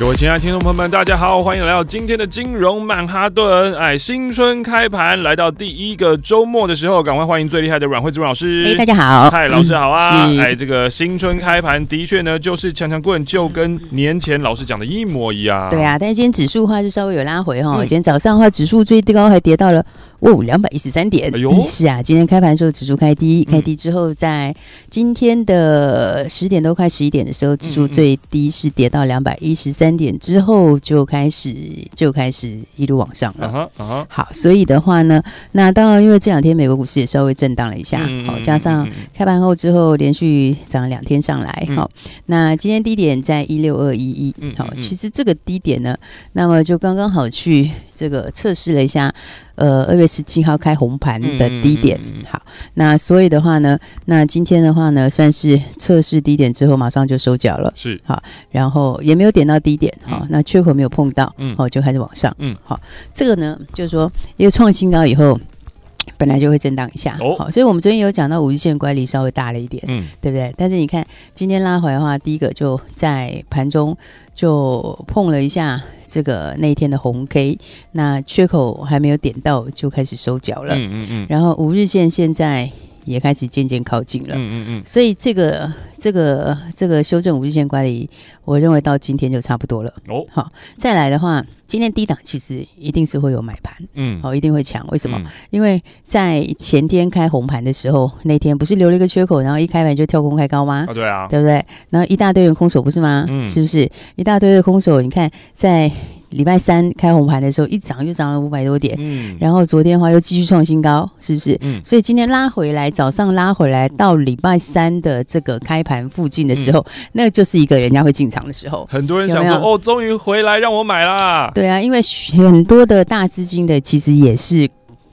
各位亲爱的听众朋友们，大家好，欢迎来到今天的金融曼哈顿。哎，新春开盘来到第一个周末的时候，赶快欢迎最厉害的阮慧芝老师。哎，大家好，嗨，老师好啊。嗯、哎，这个新春开盘的确呢，就是强强棍，就跟年前老师讲的一模一样。对啊，但是今天指数的话是稍微有拉回哈、哦。嗯、今天早上的话，指数最高还跌到了。哦，两百一十三点。哎呦、嗯，是啊，今天开盘的时候指数开低，开低之后，在今天的十点多快十一点的时候，指数最低是跌到两百一十三点，之后就开始就开始一路往上了。好，所以的话呢，那当然因为这两天美国股市也稍微震荡了一下，好，加上开盘后之后连续涨了两天上来，好，那今天低点在一六二一一，好，其实这个低点呢，那么就刚刚好去这个测试了一下。呃，二月十七号开红盘的低点，嗯、好，那所以的话呢，那今天的话呢，算是测试低点之后，马上就收脚了，是。好，然后也没有点到低点，好，嗯、那缺口没有碰到，嗯，好，就开始往上，嗯，好，这个呢，就是说，因为创新高以后，本来就会震荡一下，哦，好，所以我们昨天有讲到五日线乖离稍微大了一点，嗯，对不对？但是你看今天拉回来的话，第一个就在盘中就碰了一下。这个那一天的红 K，那缺口还没有点到，就开始收脚了。嗯嗯嗯。然后五日线现在也开始渐渐靠近了。嗯嗯嗯。所以这个这个这个修正五日线管理，我认为到今天就差不多了。哦。好，再来的话，今天低档其实一定是会有买盘。嗯。好，一定会抢。为什么？嗯、因为在前天开红盘的时候，那天不是留了一个缺口，然后一开盘就跳空开高吗？啊，对啊。对不对？然后一大堆人空手不是吗？嗯。是不是一大堆的空手？你看在。礼拜三开红盘的时候，一涨就涨了五百多点，嗯，然后昨天的话又继续创新高，是不是？嗯，所以今天拉回来，早上拉回来到礼拜三的这个开盘附近的时候，嗯、那就是一个人家会进场的时候。很多人想说，有有哦，终于回来让我买啦。对啊，因为很多的大资金的其实也是。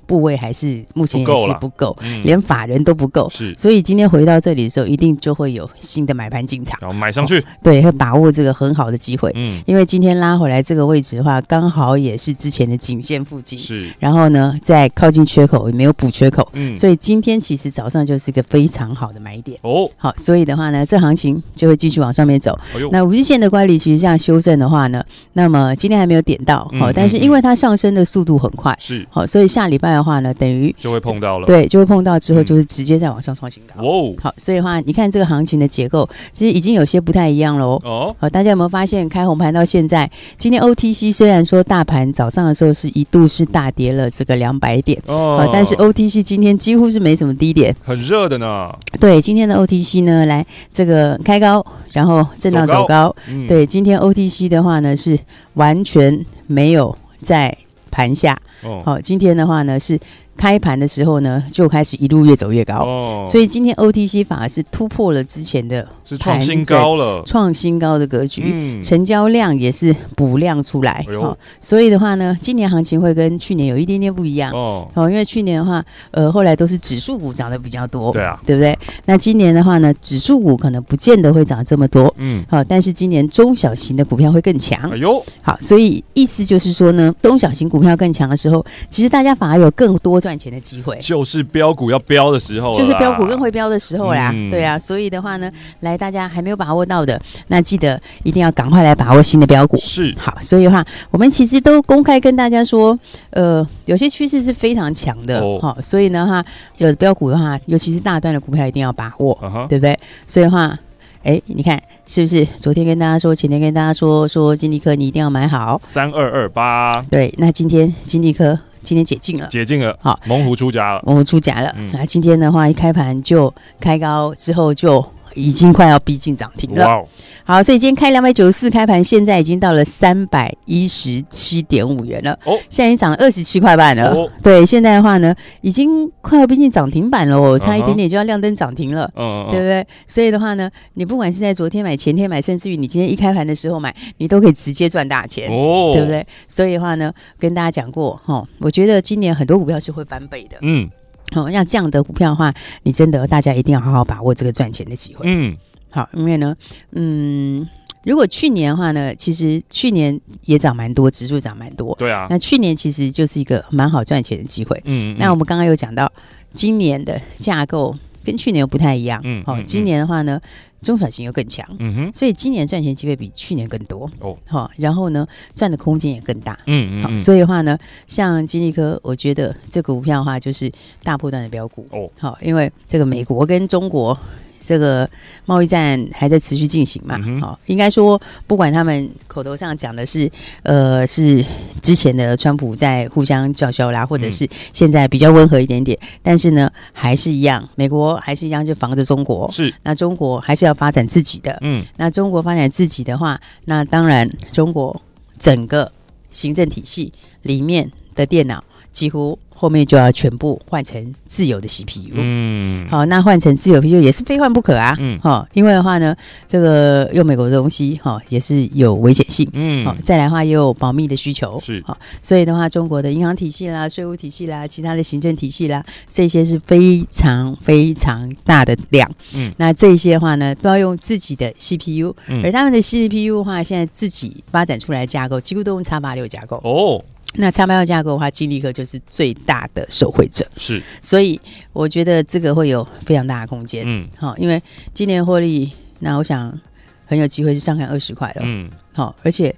部位还是目前也是不够，嗯、连法人都不够，是，所以今天回到这里的时候，一定就会有新的买盘进场，然后买上去，哦、对，会把握这个很好的机会，嗯，因为今天拉回来这个位置的话，刚好也是之前的颈线附近，是，然后呢，在靠近缺口也没有补缺口，嗯，所以今天其实早上就是一个非常好的买点，哦，好，所以的话呢，这行情就会继续往上面走，那五日线的乖离其实这样修正的话呢，那么今天还没有点到，好、嗯，但是因为它上升的速度很快，是，好，所以下礼拜的话呢，等于就会碰到了，对，就会碰到之后，就是直接再往上创新高。哦，好，所以的话，你看这个行情的结构，其实已经有些不太一样了哦。好，大家有没有发现，开红盘到现在，今天 OTC 虽然说大盘早上的时候是一度是大跌了这个两百点哦，但是 OTC 今天几乎是没什么低点，很热的呢。对，今天的 OTC 呢，来这个开高，然后震荡走高。走高嗯、对，今天 OTC 的话呢，是完全没有在盘下。哦，好，今天的话呢是。开盘的时候呢，就开始一路越走越高，哦，所以今天 OTC 反而是突破了之前的，是创新高了，创新高的格局，嗯，成交量也是补量出来，哎，哦，所以的话呢，今年行情会跟去年有一点点不一样，哦，哦，因为去年的话，呃，后来都是指数股涨得比较多，对啊，对不对？那今年的话呢，指数股可能不见得会涨这么多，嗯，好，哦，但是今年中小型的股票会更强，哎呦，好，所以意思就是说呢，中小型股票更强的时候，其实大家反而有更多。赚钱的机会就是标股要标的时候，就是标股更会标的时候啦。嗯、对啊，所以的话呢，来大家还没有把握到的，那记得一定要赶快来把握新的标股。是好，所以的话，我们其实都公开跟大家说，呃，有些趋势是非常强的，好、哦，所以呢哈，有的标股的话，尤其是大段的股票一定要把握，uh 对不对？所以的话，哎，你看是不是？昨天跟大家说，前天跟大家说，说金立科你一定要买好三二二八，对，那今天金立科。今天解禁了，解禁了，好，猛虎出闸了，猛虎出闸了。那、嗯、今天的话，一开盘就开高之后就已经快要逼近涨停了。Wow 好，所以今天开两百九十四开盘，现在已经到了三百一十七点五元了。哦，现在已经涨了二十七块半了。哦，对，现在的话呢，已经快要逼近涨停板了哦，差一点点就要亮灯涨停了。嗯、uh-huh. 对不对？所以的话呢，你不管是在昨天买、前天买，甚至于你今天一开盘的时候买，你都可以直接赚大钱。哦，对不对？所以的话呢，跟大家讲过哈、哦，我觉得今年很多股票是会翻倍的。嗯，好、哦，像这样的股票的话，你真的大家一定要好好把握这个赚钱的机会。嗯。好，因为呢，嗯，如果去年的话呢，其实去年也涨蛮多，指数涨蛮多。对啊，那去年其实就是一个蛮好赚钱的机会。嗯，嗯，那我们刚刚有讲到，今年的架构跟去年又不太一样。嗯，好、哦，今年的话呢，中小型又更强。嗯哼，所以今年赚钱机会比去年更多。哦，好、哦，然后呢，赚的空间也更大。嗯嗯，好，所以的话呢，像金立科，我觉得这个股票的话就是大波段的标股。哦，好，因为这个美国跟中国。这个贸易战还在持续进行嘛？好、嗯哦，应该说，不管他们口头上讲的是，呃，是之前的川普在互相叫嚣啦，或者是现在比较温和一点点，嗯、但是呢，还是一样，美国还是一样，就防着中国。是，那中国还是要发展自己的。嗯，那中国发展自己的话，那当然，中国整个行政体系里面的电脑几乎。后面就要全部换成自由的 CPU，嗯，好，那换成自有 CPU 也是非换不可啊，嗯，好，因为的话呢，这个用美国的东西，哈，也是有危险性，嗯，好，再来的话也有保密的需求，是，好，所以的话，中国的银行体系啦、税务体系啦、其他的行政体系啦，这些是非常非常大的量，嗯，那这些的话呢，都要用自己的 CPU，嗯，而他们的 CPU 的话，现在自己发展出来的架构，几乎都用叉八六架构，哦。那 X86 架构的话，金立科就是最大的受惠者。是，所以我觉得这个会有非常大的空间。嗯，好，因为今年获利，那我想很有机会是上看二十块了。嗯，好，而且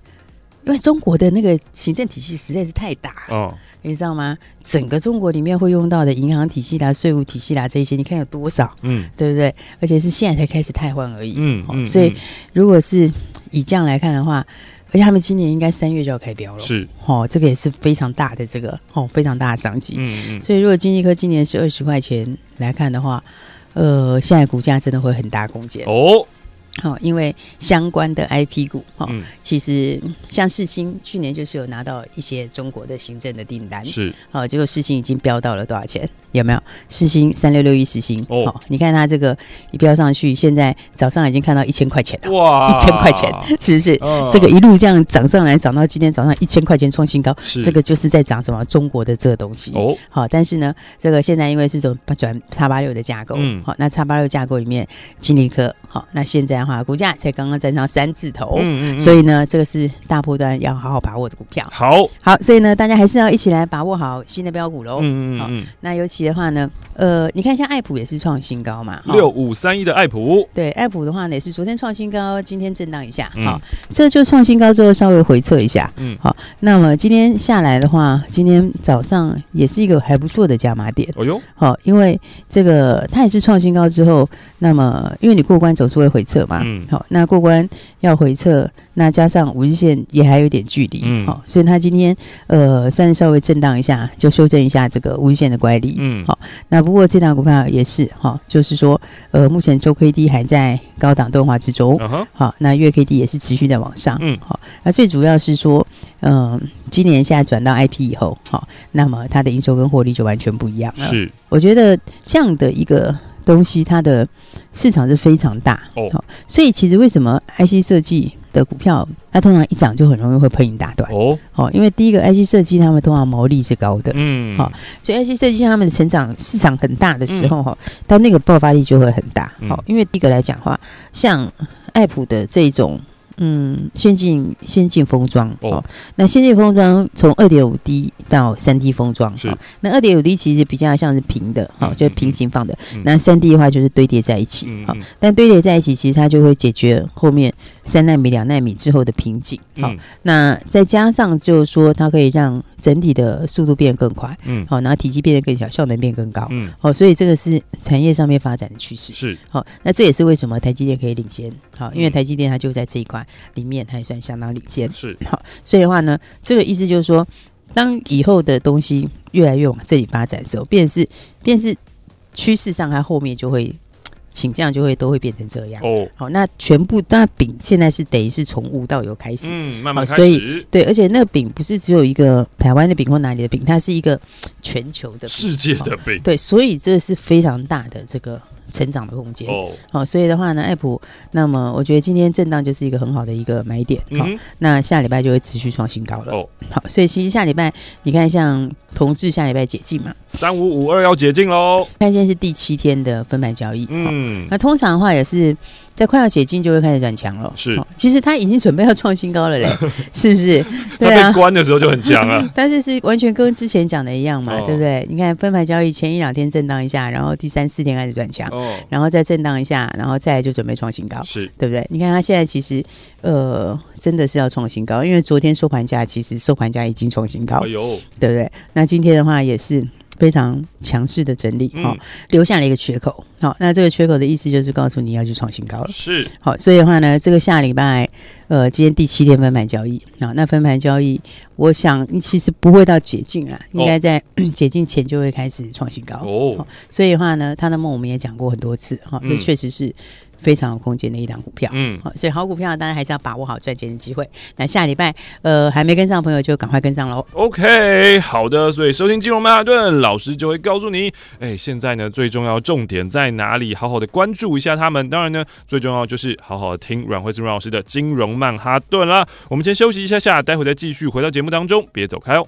因为中国的那个行政体系实在是太大哦，你知道吗？整个中国里面会用到的银行体系啦、税务体系啦这些，你看有多少？嗯，对不对？而且是现在才开始汰换而已。嗯，嗯，所以如果是以这样来看的话。而且他们今年应该三月就要开标了，是哦，这个也是非常大的这个哦，非常大的商机。嗯嗯，所以如果经济科今年是二十块钱来看的话，呃，现在股价真的会很大空间哦。好，因为相关的 IP 股哈，嗯、其实像世星去年就是有拿到一些中国的行政的订单，是。好，结果世星已经飙到了多少钱？有没有？世星三六六一世星。哦，你看它这个一飙上去，现在早上已经看到一千块钱了，哇，一千块钱是不是？嗯、这个一路这样涨上来，涨到今天早上一千块钱创新高，是。这个就是在涨什么？中国的这个东西。哦，好，但是呢，这个现在因为是种转叉八六的架构，嗯，好，那叉八六架构里面金立科，好，那现在的话。股价才刚刚站上三字头，嗯嗯嗯，所以呢，这个是大波段要好好把握的股票。好，好，所以呢，大家还是要一起来把握好新的标股喽。嗯嗯嗯。那尤其的话呢，呃，你看像爱普也是创新高嘛，六五三一的爱普，对，爱普的话呢也是昨天创新高，今天震荡一下，好，这就创新高之后稍微回测一下，嗯，好，那么今天下来的话，今天早上也是一个还不错的加码点。哦哟，好，因为这个它也是创新高之后，那么因为你过关总是会回撤嘛。嗯，好，那过关要回撤，那加上五日线也还有点距离，嗯，好，所以它今天呃算是稍微震荡一下，就修正一下这个五日线的乖离，嗯，好，那不过这档股票也是哈，就是说呃目前周 K D 还在高档钝化之中，好，那月 K D 也是持续在往上，嗯，好，那最主要是说，嗯、呃，今年现在转到 I P 以后，好，那么它的营收跟获利就完全不一样了，是，我觉得这样的一个。东西它的市场是非常大哦，所以其实为什么 IC 设计的股票它通常一涨就很容易会喷一大段哦？好，因为第一个 IC 设计他们通常毛利是高的，嗯，好，所以 IC 设计他们的成长市场很大的时候哈，它那个爆发力就会很大。好，因为第一个来讲的话，像爱普的这种。嗯，先进先进封装哦，那先进封装从二点五 D 到三 D 封装是，那二点五 D 其实比较像是平的，好，就是平行放的，那三 D 的话就是堆叠在一起，好，但堆叠在一起其实它就会解决后面三纳米、两纳米之后的瓶颈，好，那再加上就是说它可以让整体的速度变得更快，嗯，好，然后体积变得更小，效能变更高，嗯，好，所以这个是产业上面发展的趋势，是，好，那这也是为什么台积电可以领先，好，因为台积电它就在这一块。里面它也算相当领先，是好，所以的话呢，这个意思就是说，当以后的东西越来越往这里发展的时候，便是便是趋势上，它后面就会倾向就会都会变成这样哦。好，那全部那饼现在是等于是从无到有开始，嗯，慢慢开始。所以对，而且那个饼不是只有一个台湾的饼或哪里的饼，它是一个全球的世界的饼。对，所以这是非常大的这个。成长的空间。哦，好，所以的话呢，爱普，那么我觉得今天震荡就是一个很好的一个买点，好、嗯，那下礼拜就会持续创新高了。哦，好，所以其实下礼拜你看像同志下礼拜解禁嘛，三五五二要解禁喽，看今天是第七天的分盘交易，嗯，那通常的话也是。在快要解禁就会开始转强了，是，其实它已经准备要创新高了嘞，是不是？对啊，关的时候就很强啊。但是是完全跟之前讲的一样嘛，哦、对不对？你看分盘交易前一两天震荡一下，然后第三四天开始转强，哦，然后再震荡一下，然后再来就准备创新高，是对不对？你看它现在其实呃真的是要创新高，因为昨天收盘价其实收盘价已经创新高，哎呦，对不对？那今天的话也是。非常强势的整理，好、嗯。哦，留下了一个缺口，好、哦，那这个缺口的意思就是告诉你要去创新高了，是，好，所以的话呢，这个下礼拜，呃，今天第七天分盘交易，啊、哦，那分盘交易，我想其实不会到解禁啊，应该在、哦、解禁前就会开始创新高，哦，哦，所以的话呢，他的梦我们也讲过很多次，哈、哦，这确实是。非常有空间的一档股票，嗯，好，所以好股票当然还是要把握好赚钱的机会。那下礼拜，呃，还没跟上的朋友就赶快跟上喽。OK，好的，所以收听金融曼哈顿老师就会告诉你，哎，现在呢最重要重点在哪里？好好的关注一下他们。当然呢，最重要就是好好的听阮慧慈阮老师的金融曼哈顿啦。我们先休息一下下，待会再继续回到节目当中，别走开哦。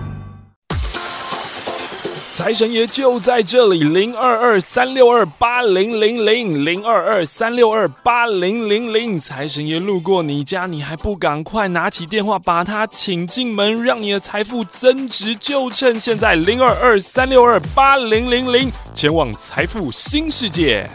财神爷就在这里，零二二三六二八零零零零二二三六二八零零零。财神爷路过你家，你还不赶快拿起电话把他请进门，让你的财富增值，就趁现在，零二二三六二八零零零，前往财富新世界。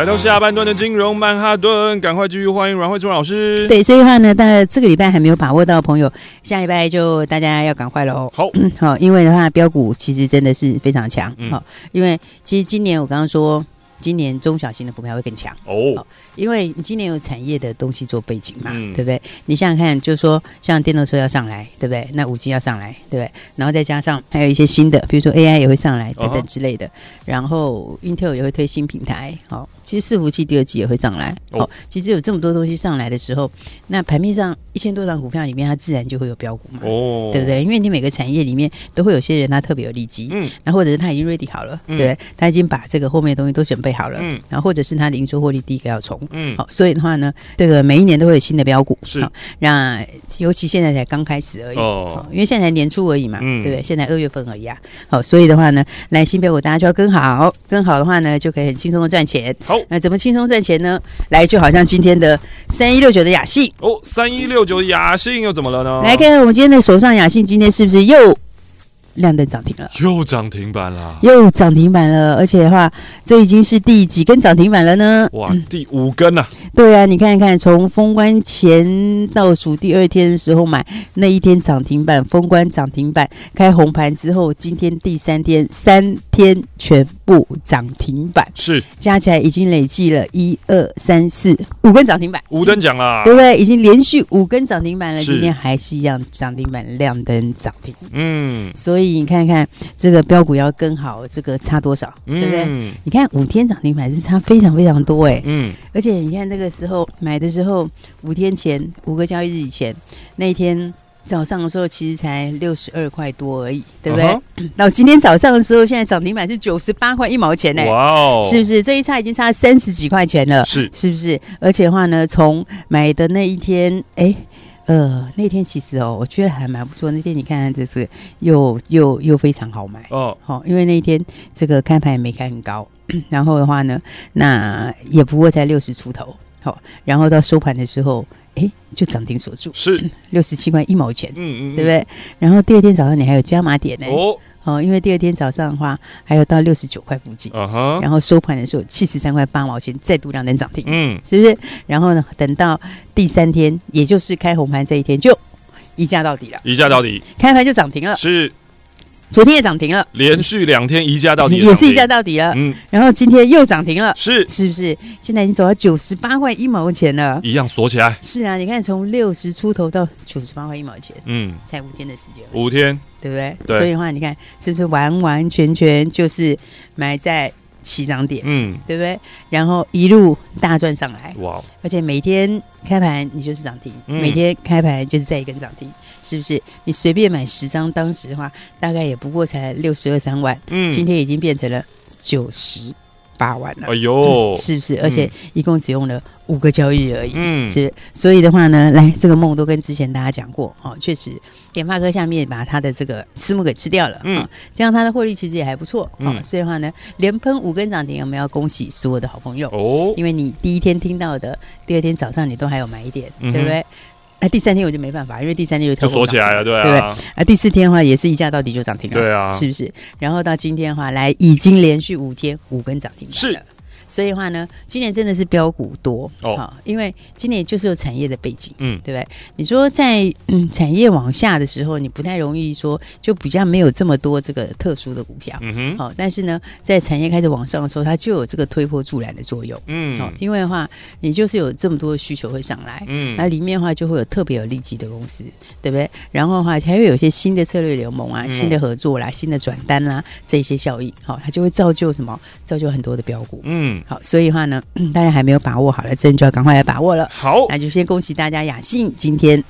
来到下半段的金融曼哈顿，赶快继续欢迎阮慧珠老师。对，所以的话呢，大家这个礼拜还没有把握到的朋友，下礼拜就大家要赶快喽。好，好，因为的话，标股其实真的是非常强。好、嗯，因为其实今年我刚刚说。今年中小型的股票会更强哦，因为你今年有产业的东西做背景嘛，嗯、对不对？你想想看，就是说像电动车要上来，对不对？那五 G 要上来，对不对？然后再加上还有一些新的，比如说 AI 也会上来等等之类的，哦、然后 Intel 也会推新平台，好。其实伺服器第二季也会上来，哦，其实有这么多东西上来的时候，那盘面上一千多档股票里面，它自然就会有标股嘛，哦，对不对？因为你每个产业里面都会有些人他特别有利基，嗯，那或者是他已经 ready 好了，嗯、对不对？他已经把这个后面的东西都准备好了，嗯，然后或者是他的营收获利第一个要冲，嗯，好，所以的话呢，这个每一年都会有新的标股，是，那尤其现在才刚开始而已，哦，因为现在才年初而已嘛，嗯，对不对？现在二月份而已啊，好，所以的话呢，来新标股大家就要跟好，跟好的话呢，就可以很轻松的赚钱，好。那怎么轻松赚钱呢？来，就好像今天的三一六九的雅信哦，三一六九雅信又怎么了呢？来看看我们今天的手上雅信，今天是不是又？亮灯涨停了，又涨停板了，又涨停板了，而且的话，这已经是第几根涨停板了呢？哇，第五根呐、啊！对啊，你看一看，从封关前倒数第二天的时候买，那一天涨停板，封关涨停板，开红盘之后，今天第三天，三天全部涨停板，是。加起来已经累计了一二三四五根涨停板，五等奖啦，对不对？已经连续五根涨停板了，今天还是一样涨停板亮灯涨停，嗯，所以。你看看这个标股要跟好，这个差多少，嗯、对不对？你看五天涨停板是差非常非常多哎，嗯，而且你看那个时候买的时候，五天前五个交易日以前那一天早上的时候，其实才六十二块多而已，对不对？嗯、到今天早上的时候，现在涨停板是九十八块一毛钱呢，哇哦，是不是？这一差已经差三十几块钱了，是是不是？而且的话呢，从买的那一天，哎。呃，那天其实哦，我觉得还蛮不错。那天你看看，就是又又又非常好买哦，好、哦，因为那一天这个开盘也没开很高，然后的话呢，那也不过才六十出头，好、哦，然后到收盘的时候，哎，就涨停锁住，是六十七块一毛钱，嗯嗯，对不对？然后第二天早上你还有加码点呢，哦。哦，因为第二天早上的话，还有到六十九块附近，uh huh. 然后收盘的时候七十三块八毛钱，再度亮灯涨停，嗯，是不是？然后呢，等到第三天，也就是开红盘这一天，就一价到底了，一价到底，开盘就涨停了，是。昨天也涨停了，连续两天一价到底，也是一价到底了。嗯，然后今天又涨停了，是是不是？现在已经走到九十八块一毛钱了，一样锁起来。是啊，你看从六十出头到九十八块一毛钱，嗯，才五天的时间，五天，对不对？对。所以的话，你看是不是完完全全就是埋在起涨点？嗯，对不对？然后一路大赚上来，哇！而且每天开盘你就是涨停，嗯、每天开盘就是再一根涨停。是不是你随便买十张，当时的话大概也不过才六十二三万，嗯，今天已经变成了九十八万了，哎呦，是不是？而且一共只用了五个交易日而已，嗯，是。所以的话呢，来这个梦都跟之前大家讲过，哦，确实，联发科下面把他的这个私募给吃掉了，嗯，这样他的获利其实也还不错，嗯，所以的话呢，连喷五根涨停，我们要恭喜所有的好朋友？哦，因为你第一天听到的，第二天早上你都还有买一点，对不对？哎，第三天我就没办法，因为第三天又就锁起来了，对啊，对不对？啊，第四天的话也是一下到底就涨停了，对啊，是不是？然后到今天的话，来已经连续五天五根涨停了，是。所以的话呢，今年真的是标股多哦，好，因为今年就是有产业的背景，嗯，对不对？你说在嗯产业往下的时候，你不太容易说就比较没有这么多这个特殊的股票，嗯哼，好，但是呢，在产业开始往上的时候，它就有这个推波助澜的作用，嗯，好，因为的话，你就是有这么多的需求会上来，嗯，那里面的话就会有特别有利基的公司，对不对？然后的话，还会有一些新的策略联盟啊，新的合作啦，新的转单啦，这些效应，好，它就会造就什么？造就很多的标股，嗯。好，所以的话呢，大家还没有把握好了，真就要赶快来把握了。好，那就先恭喜大家，雅信今天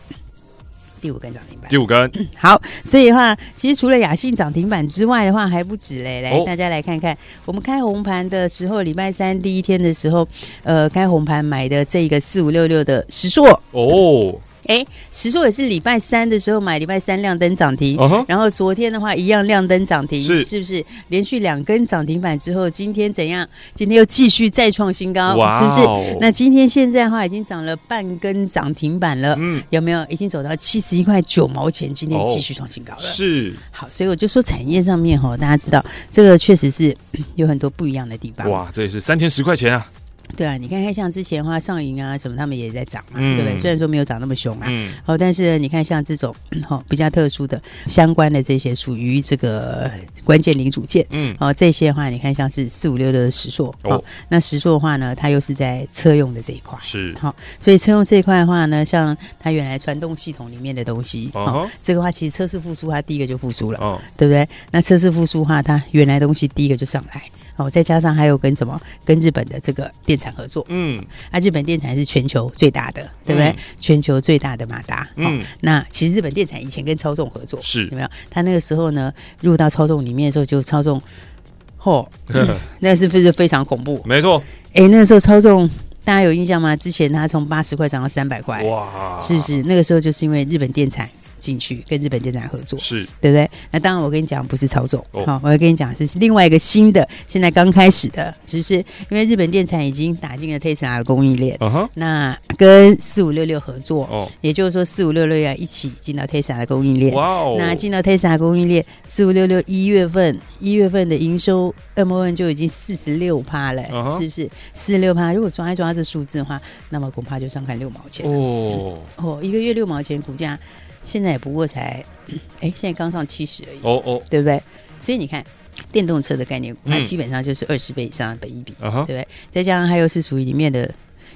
第五根涨停板，第五根。好，所以的话，其实除了雅信涨停板之外的话，还不止嘞。来，大家来看看，我们开红盘的时候，礼拜三第一天的时候，呃，开红盘买的这个四五六六的石硕哦。哎，石硕也是礼拜三的时候买，礼拜三亮灯涨停，uh huh. 然后昨天的话一样亮灯涨停，是是不是连续两根涨停板之后，今天怎样？今天又继续再创新高是不是？那今天现在的话已经涨了半根涨停板了，嗯，有没有？已经走到七十一块九毛钱，今天继续创新高了，是。好，所以我就说产业上面哈，大家知道这个确实是 有很多不一样的地方。哇，这也是三天十块钱啊。对啊，你看看像之前的话，上银啊什么，他们也在涨嘛，嗯、对不对？虽然说没有涨那么凶啊，嗯，好，但是你看像这种好比较特殊的相关的这些，属于这个关键零组件，嗯，哦，这些的话，你看像是四五六六的石硕，哦，那石硕的话呢，它又是在车用的这一块，是好，所以车用这一块的话呢，像它原来传动系统里面的东西，哦，这个话其实车市复苏，它第一个就复苏了，哦，对不对？那车市复苏的话，它原来东西第一个就上来。哦，再加上还有跟什么？跟日本的这个电产合作。嗯，啊，日本电产是全球最大的，对不对？嗯、全球最大的马达。嗯、哦，那其实日本电产以前跟超重合作，是有没有？他那个时候呢，入到超重里面的时候就超重，嚯、嗯，那是不是非常恐怖？没错。哎、欸，那个时候超重，大家有印象吗？之前它从八十块涨到三百块，哇，是不是？那个时候就是因为日本电产。进去跟日本电产合作，是。对不对？那当然，我跟你讲不是操纵，好、我要跟你讲是另外一个新的，现在刚开始的，是不是？因为日本电产已经打进了 Tesla 的供应链，那跟四五六六合作，哦，也就是说四五六六要一起进到 Tesla 的供应链，哇哦，那进到 Tesla 供应链，四五六六一月份一月份的营收 MON 就已经四十六趴了，是不是？四十六趴，如果抓一抓这数字的话，那么恐怕就上看六毛钱哦、嗯，哦，一个月六毛钱股价。现在也不过才，哎，现在刚上七十而已，哦哦，对不对？所以你看，电动车的概念股，它基本上就是二十倍以上的本益比，对不对？再加上它又是属于里面的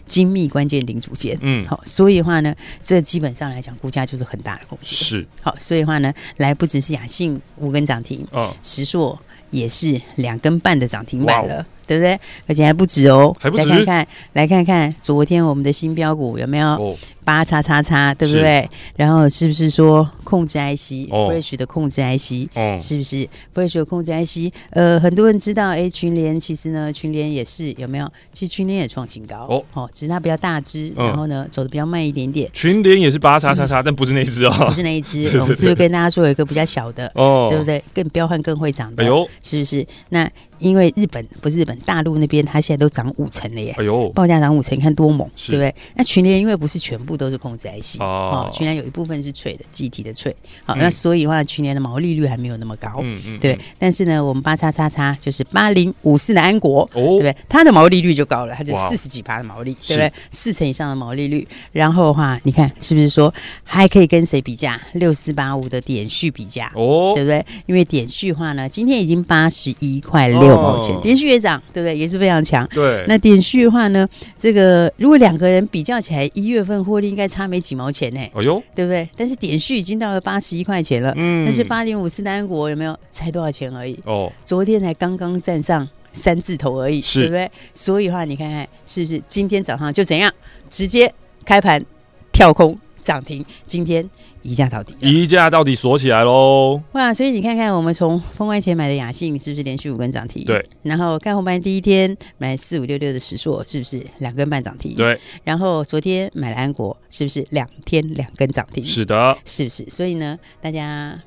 精密关键零组件，嗯，好，所以的话呢，这基本上来讲，股价就是很大的空间，是好，所以的话呢，来不只是雅信五根涨停，哦，石硕也是两根半的涨停板了。对不对？而且还不止哦，还不止。再看看，来看看昨天我们的新标股有没有八叉叉叉，对不对？然后是不是说控制 IC，Fresh 的控制 IC，是不是 Fresh 的控制 IC？呃，很多人知道，哎，群联其实呢，群联也是有没有？其实群联也创新高哦，哦，只是它比较大只，然后呢走的比较慢一点点。群联也是八叉叉叉，但不是那一只哦，不是那一只。我们是不是跟大家说有一个比较小的哦，对不对？更彪悍、更会长的，哎呦，是不是？那因为日本不是日本。大陆那边它现在都涨五成了耶！哎呦，报价涨五成，你看多猛，是对不对？那群联因为不是全部都是控制 IC 哦，去年有一部分是脆的，记忆体的脆。好，那所以的话，去年的毛利率还没有那么高，嗯嗯，对。但是呢，我们八叉叉叉就是八零五四的安国，对不对？它的毛利率就高了，它就四十几趴的毛利，对不对？四成以上的毛利率。然后的话，你看是不是说还可以跟谁比价？六四八五的点序比价哦，对不对？因为点序的话呢，今天已经八十一块六毛钱，点序也涨。对不对？也是非常强。对，那点序的话呢，这个如果两个人比较起来，一月份获利应该差没几毛钱呢。哎呦，对不对？但是点序已经到了八十一块钱了。嗯，但是八零五四的安国有没有？才多少钱而已？哦，昨天才刚刚站上三字头而已，是对不对？所以的话，你看看是不是今天早上就怎样，直接开盘跳空涨停？今天。一价到底，一价到底锁起来喽！哇，所以你看看，我们从封关前买的雅信是不是连续五根涨停？对。然后看红盘第一天买四五六六的石硕是不是两根半涨停？对。然后昨天买了安国是不是两天两根涨停？是的，是不是？所以呢，大家。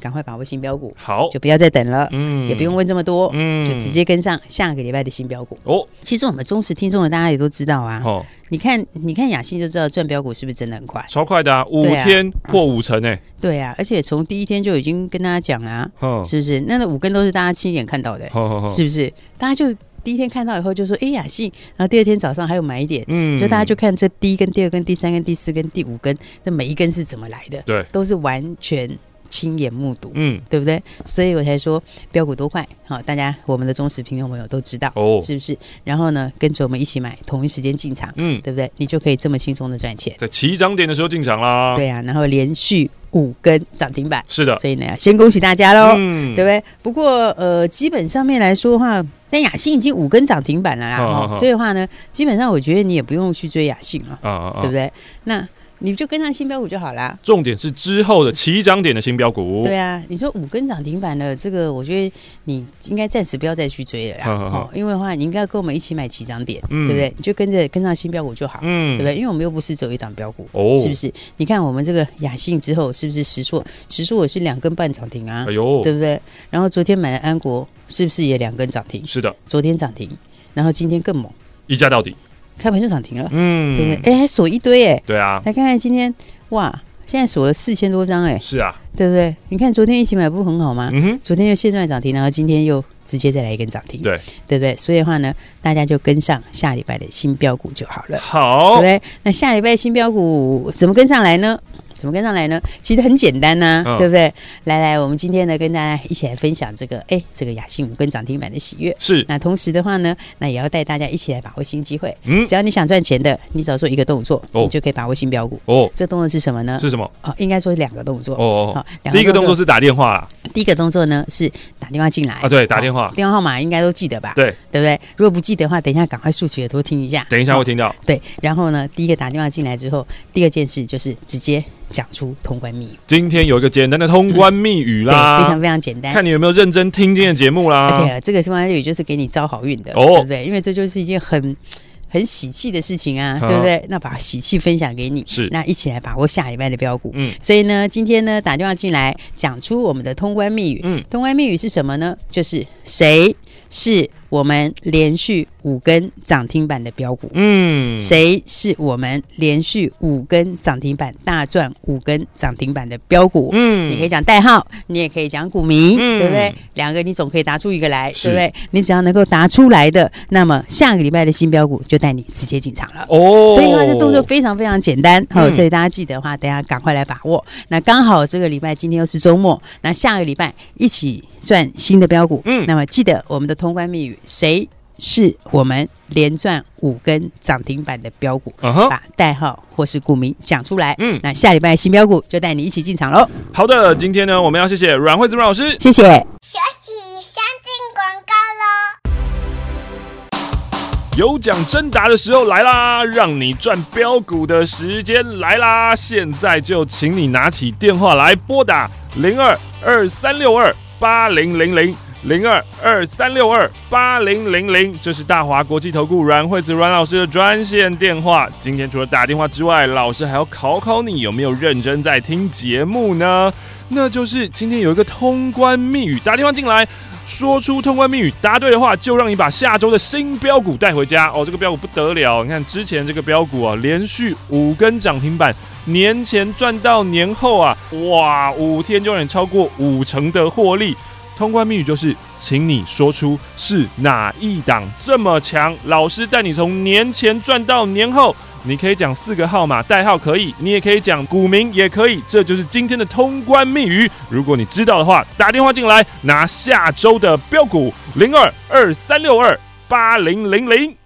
赶快把握新标股，好，就不要再等了，嗯，也不用问这么多，嗯，就直接跟上下个礼拜的新标股。哦。其实我们忠实听众的大家也都知道啊，哦，你看，你看雅信就知道赚标股是不是真的很快，超快的啊，五天破五成哎，对啊，而且从第一天就已经跟大家讲了啊，是不是？那那五根都是大家亲眼看到的，是不是？大家就第一天看到以后就说，哎，雅信，然后第二天早上还有买一点，嗯，就大家就看这第一根、第二根、第三根、第四根、第五根，这每一根是怎么来的？对，都是完全。亲眼目睹，嗯，对不对？所以我才说标股多快，好，大家我们的忠实听众朋友都知道，哦，是不是？然后呢，跟着我们一起买，同一时间进场，嗯，对不对？你就可以这么轻松的赚钱，在起涨点的时候进场啦，对啊，然后连续五根涨停板，是的，所以呢，先恭喜大家喽，嗯，对不对？不过呃，基本上面来说的话，但雅信已经五根涨停板了啦，哦，所以的话呢，基本上我觉得你也不用去追雅信了，啊啊，对不对？那。你就跟上新标股就好啦。重点是之后的起涨点的新标股。对啊，你说五根涨停板的这个，我觉得你应该暂时不要再去追了啦。哦，因为的话，你应该跟我们一起买起涨点，对不对？你就跟着跟上新标股就好，对不对？因为我们又不是走一档标股，哦是不是？你看我们这个雅信之后，是不是时硕？时硕也是两根半涨停啊，哎呦，对不对？然后昨天买的安国，是不是也两根涨停？是的，昨天涨停，然后今天更猛，一价到底。开盘就涨停了，嗯，对不对？哎，还锁一堆哎，对啊，来看看今天，哇，现在锁了四千多张哎，是啊，对不对？你看昨天一起买不很好吗？嗯哼，昨天又现在涨停，然后今天又直接再来一根涨停，对对不对？所以的话呢，大家就跟上下礼拜的新标股就好了。好，对不对？那下礼拜新标股怎么跟上来呢？怎么跟上来呢？其实很简单呐、对不对？来来，我们今天呢，跟大家一起来分享这个，哎，这个雅信五根涨停板的喜悦。是。那同时的话呢，那也要带大家一起来把握新机会。嗯。只要你想赚钱的，你只要做一个动作，哦、你就可以把握新标股。哦。这个动作是什么呢？是什么？哦，应该说是两个动作。哦哦。好，第一个动作是打电话啦。第一个动作呢是打电话进来。啊，对，打电话。电话号码应该都记得吧？对。对不对？如果不记得的话，等一下赶快竖起耳朵听一下。等一下会听到。对。然后呢，第一个打电话进来之后，第二件事就是直接。讲出通关密语。今天有一个简单的通关密语啦，嗯、非常非常简单。看你有没有认真听今天的节目啦。而且这个通关密语就是给你招好运的，哦、对不对？因为这就是一件很很喜气的事情啊，嗯、对不对？那把喜气分享给你，是那一起来把握下礼拜的标股。嗯，所以呢，今天呢打电话进来讲出我们的通关密语。嗯，通关密语是什么呢？就是谁是我们连续五根涨停板的标股，嗯，谁是我们连续五根涨停板大赚五根涨停板的标股？嗯，你可以讲代号，你也可以讲股民，嗯、对不对？两个你总可以答出一个来，对不对？你只要能够答出来的，那么下个礼拜的新标股就带你直接进场了。哦，所以的话，这动作非常非常简单。好、嗯，所以大家记得的话，等下赶快来把握。那刚好这个礼拜今天又是周末，那下个礼拜一起赚新的标股。嗯，那么记得我们的通关密语，谁？是我们连赚五根涨停板的标股，uh huh、把代号或是股名讲出来。嗯，那下礼拜新标股就带你一起进场喽。好的，今天呢，我们要谢谢阮惠子阮老师，谢谢。休息，先进广告喽。有奖征答的时候来啦，让你赚标股的时间来啦！现在就请你拿起电话来拨打零二二三六二八零零零。零二二三六二八零零零，这是大华国际投顾阮惠子阮老师的专线电话。今天除了打电话之外，老师还要考考你有没有认真在听节目呢？那就是今天有一个通关密语，打电话进来，说出通关密语，答对的话就让你把下周的新标股带回家哦。这个标股不得了，你看之前这个标股啊，连续五根涨停板，年前赚到年后啊，哇，五天就让你超过五成的获利。通关密语就是，请你说出是哪一档这么强。老师带你从年前赚到年后，你可以讲四个号码代号可以，你也可以讲股名也可以。这就是今天的通关密语。如果你知道的话，打电话进来拿下周的标股零二二三六二八零零零。